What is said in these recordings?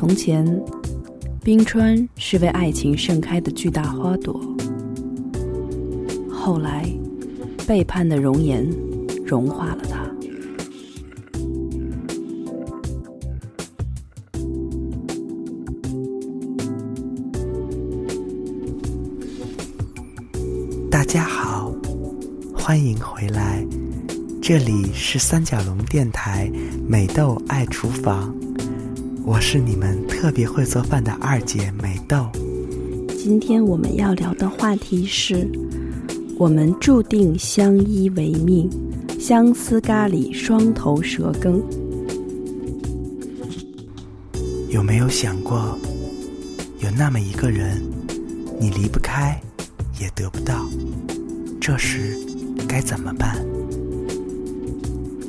从前，冰川是为爱情盛开的巨大花朵。后来，背叛的容颜融化了它。大家好，欢迎回来，这里是三角龙电台美豆爱厨房，我是你们特别会做饭的二姐美豆。今天我们要聊的话题是：我们注定相依为命，相思咖喱双头蛇羹。有没有想过，有那么一个人，你离不开？也得不到，这时该怎么办？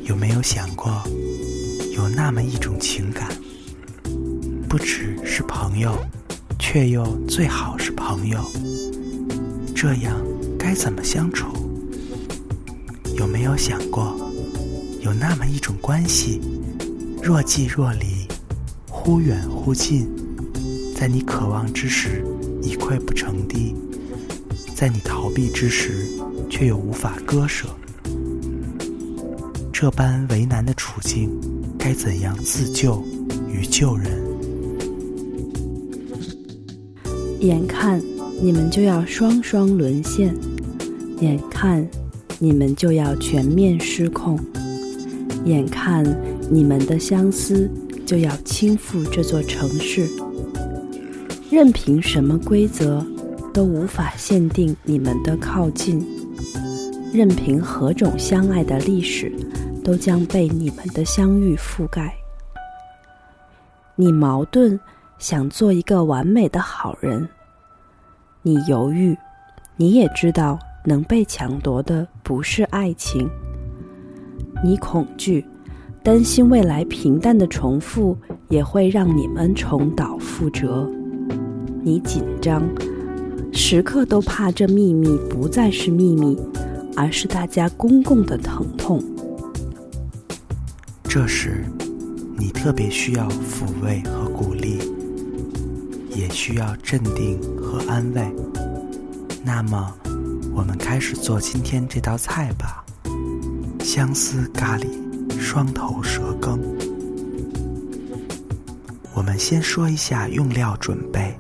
有没有想过，有那么一种情感，不只是朋友，却又最好是朋友，这样该怎么相处？有没有想过，有那么一种关系，若即若离，忽远忽近，在你渴望之时，已溃不成堤。在你逃避之时，却又无法割舍，这般为难的处境，该怎样自救与救人？眼看你们就要双双沦陷，眼看你们就要全面失控，眼看你们的相思就要倾覆这座城市，任凭什么规则？都无法限定你们的靠近，任凭何种相爱的历史，都将被你们的相遇覆盖。你矛盾，想做一个完美的好人；你犹豫，你也知道能被抢夺的不是爱情；你恐惧，担心未来平淡的重复也会让你们重蹈覆辙；你紧张。时刻都怕这秘密不再是秘密，而是大家公共的疼痛。这时，你特别需要抚慰和鼓励，需要镇定和安慰。那么，我们开始做今天这道菜吧——相思咖喱双头蛇羹。我们先说一下用料准备。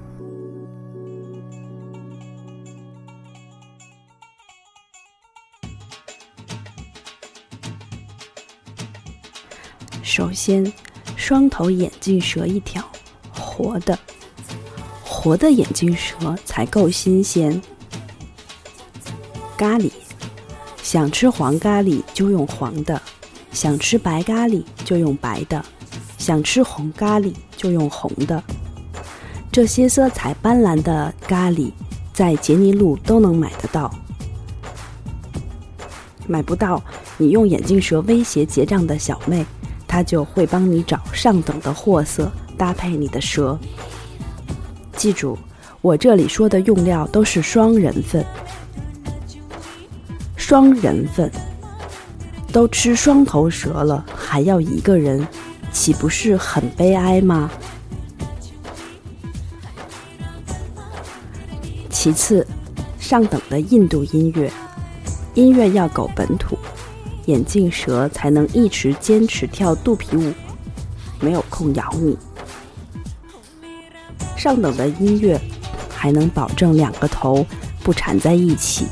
首先，双头眼镜蛇一条，活的，活的眼镜蛇才够新鲜。咖喱，想吃黄咖喱就用黄的，想吃白咖喱就用白的，想吃红咖喱就用红的。这些色彩斑斓的咖喱，在杰尼路都能买得到。买不到，你用眼镜蛇威胁结账的小妹。她就会帮你找上等的货色搭配你的蛇。记住，我这里说的用料都是双人份。双人份，都吃双头蛇了，还要一个人，岂不是很悲哀吗？其次，上等的印度音乐，音乐要够本土。眼镜蛇才能一直坚持跳肚皮舞，没有空咬你。上等的音乐还能保证两个头不缠在一起。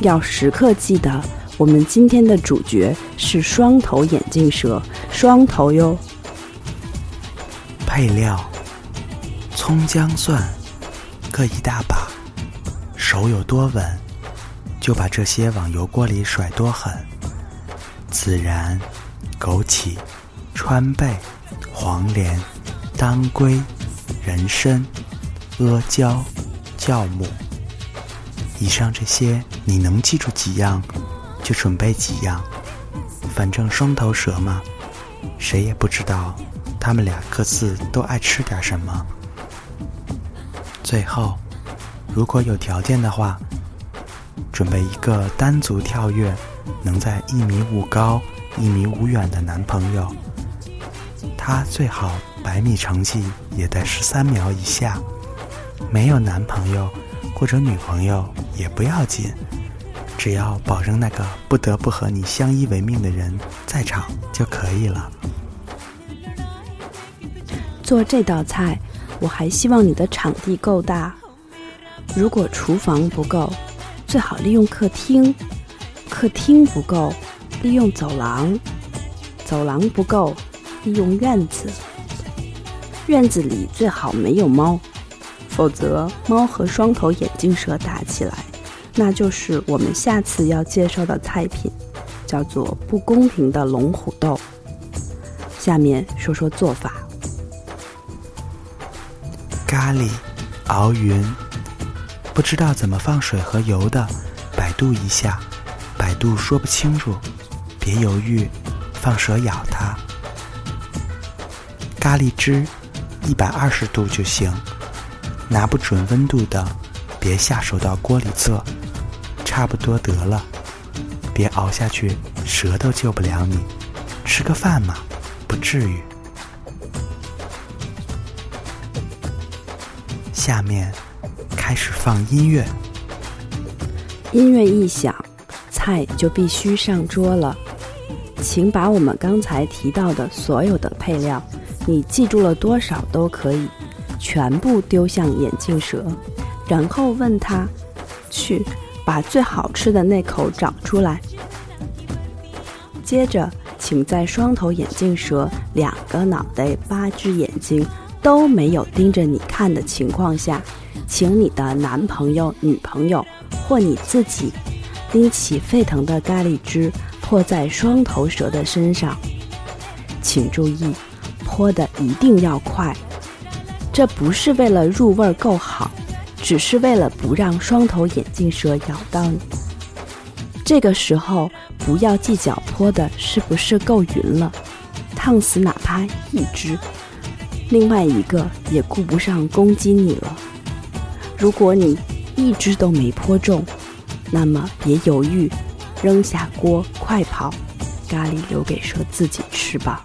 要时刻记得，我们今天的主角是双头眼镜蛇，双头哟。配料：葱、姜、蒜各一大把。手有多稳，就把这些往油锅里甩多狠。孜然、枸杞、川贝、黄连、当归、人参、阿胶、酵母。以上这些你能记住几样，就准备几样。反正双头蛇嘛，谁也不知道他们俩各自都爱吃点什么。最后，如果有条件的话，准备一个单足跳跃。能在一米五高、一米五远的男朋友，他最好百米成绩也在十三秒以下。没有男朋友或者女朋友也不要紧，只要保证那个不得不和你相依为命的人在场就可以了。做这道菜，我还希望你的场地够大。如果厨房不够，最好利用客厅；客厅不够，利用走廊；走廊不够，利用院子。院子里最好没有猫。否则，猫和双头眼镜蛇打起来，那就是我们下次要介绍的菜品，叫做不公平的龙虎斗。下面说说做法：咖喱熬匀，不知道怎么放水和油的，百度一下，百度说不清楚，别犹豫，放蛇咬它。咖喱汁，一百二十度就行。拿不准温度的，别下手到锅里做，差不多得了。别熬下去，蛇都救不了你。吃个饭嘛，不至于。下面开始放音乐，音乐一响，菜就必须上桌了。请把我们刚才提到的所有的配料，你记住了多少都可以。全部丢向眼镜蛇，然后问他：“去，把最好吃的那口找出来。”接着，请在双头眼镜蛇两个脑袋、八只眼睛都没有盯着你看的情况下，请你的男朋友、女朋友或你自己拎起沸腾的咖喱汁泼在双头蛇的身上。请注意，泼的一定要快。这不是为了入味够好，只是为了不让双头眼镜蛇咬到你。这个时候不要计较泼的是不是够匀了，烫死哪怕一只，另外一个也顾不上攻击你了。如果你一只都没泼中，那么别犹豫，扔下锅快跑，咖喱留给蛇自己吃吧。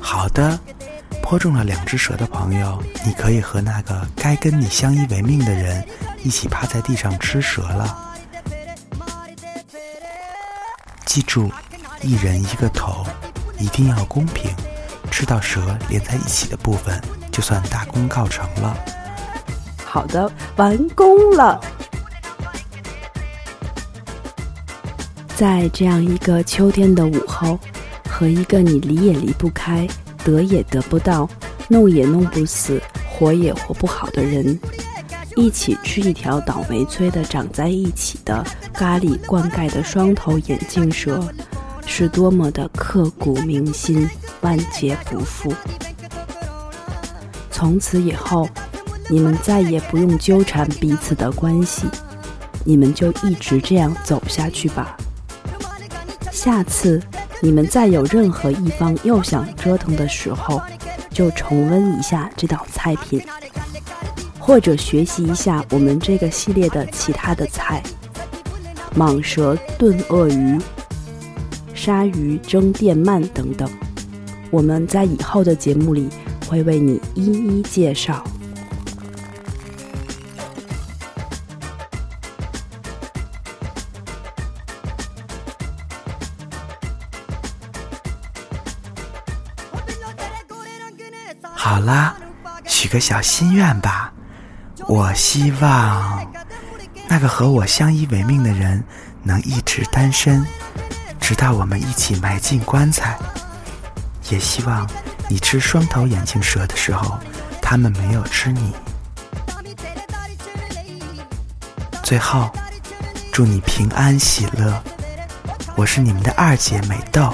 好的，泼中了两只蛇的朋友，你可以和那个该跟你相依为命的人一起趴在地上吃蛇了。记住，一人一个头，一定要公平，吃到蛇连在一起的部分，就算大功告成了。好的，完工了。在这样一个秋天的午后，和一个你离也离不开。得也得不到，弄也弄不死，活也活不好的人，一起吃一条倒霉催的长在一起的咖喱灌溉的双头眼镜蛇，是多么的刻骨铭心，万劫不复。从此以后，你们再也不用纠缠彼此的关系，你们就一直这样走下去吧。下次。你们再有任何一方又想折腾的时候，就重温一下这道菜品，或者学习一下我们这个系列的其他的菜：蟒蛇炖鳄鱼、鲨鱼蒸电鳗等等。我们在以后的节目里会为你一一介绍。个小心愿吧。我希望那个和我相依为命的人能一直单身，直到我们一起埋进棺材。也希望你吃双头眼镜蛇的时候，他们没有吃你。最后，祝你平安喜乐。我是你们的二姐美豆，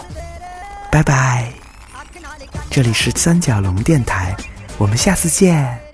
拜拜。这里是三角龙电台，我们下次见。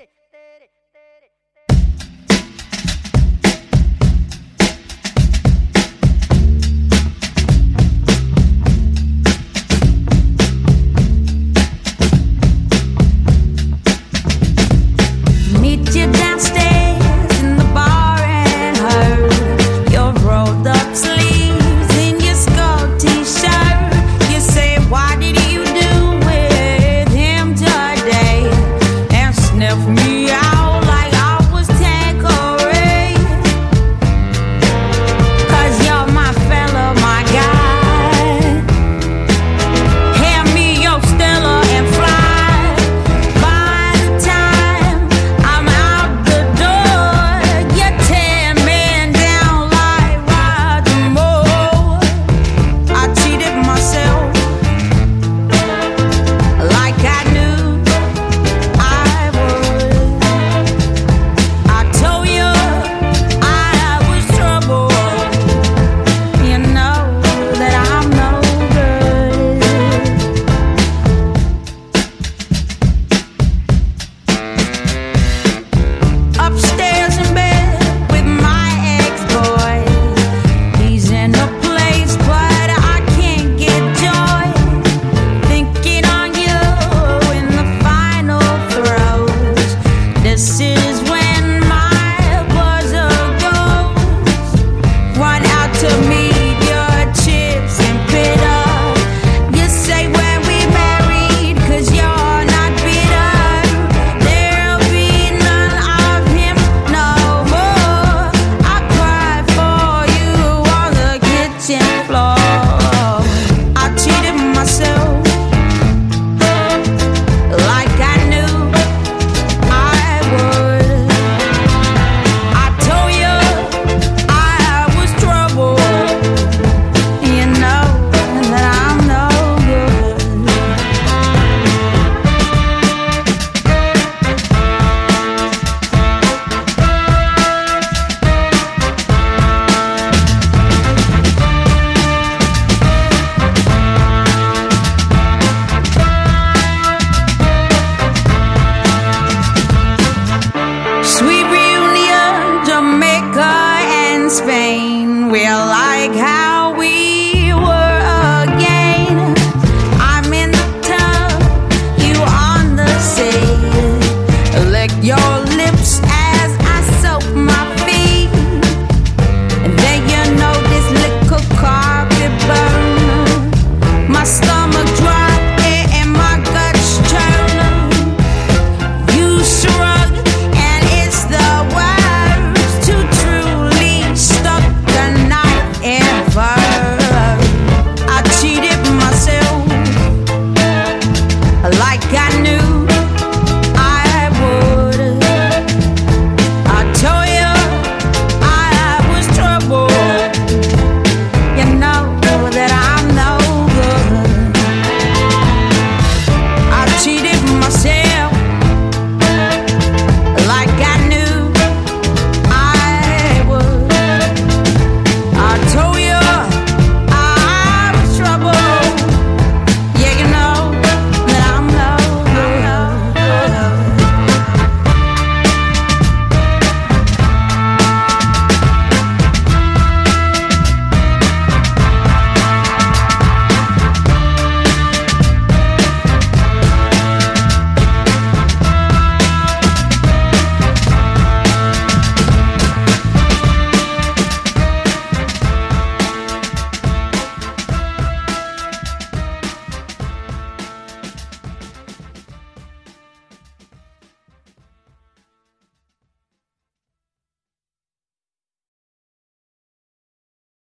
like how